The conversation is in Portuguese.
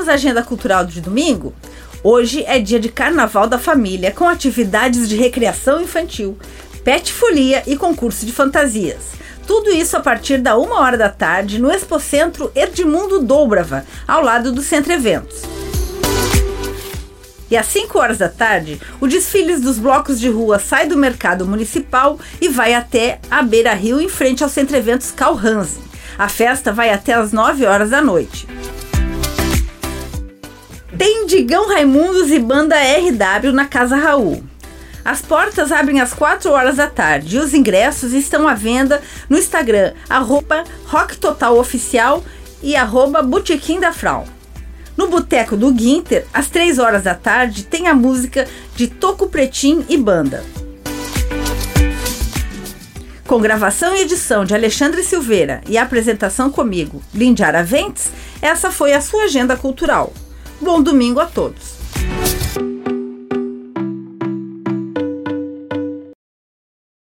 Vamos à agenda cultural de domingo? Hoje é dia de Carnaval da Família, com atividades de recreação infantil, pet folia e concurso de fantasias. Tudo isso a partir da uma hora da tarde no Expocentro Edmundo Dobrava, ao lado do Centro Eventos. E às 5 horas da tarde, o desfile dos blocos de rua sai do mercado municipal e vai até a Beira Rio, em frente ao Centro Eventos Calhansen. A festa vai até às 9 horas da noite. Tem Digão Raimundos e banda RW na Casa Raul. As portas abrem às 4 horas da tarde e os ingressos estão à venda no Instagram, arroba Rock Total Oficial e arroba da Frau. No Boteco do Guinter, às 3 horas da tarde, tem a música de Toco Pretim e Banda. Com gravação e edição de Alexandre Silveira e apresentação comigo, Lindiara Ventes, essa foi a sua agenda cultural. Bom domingo a todos!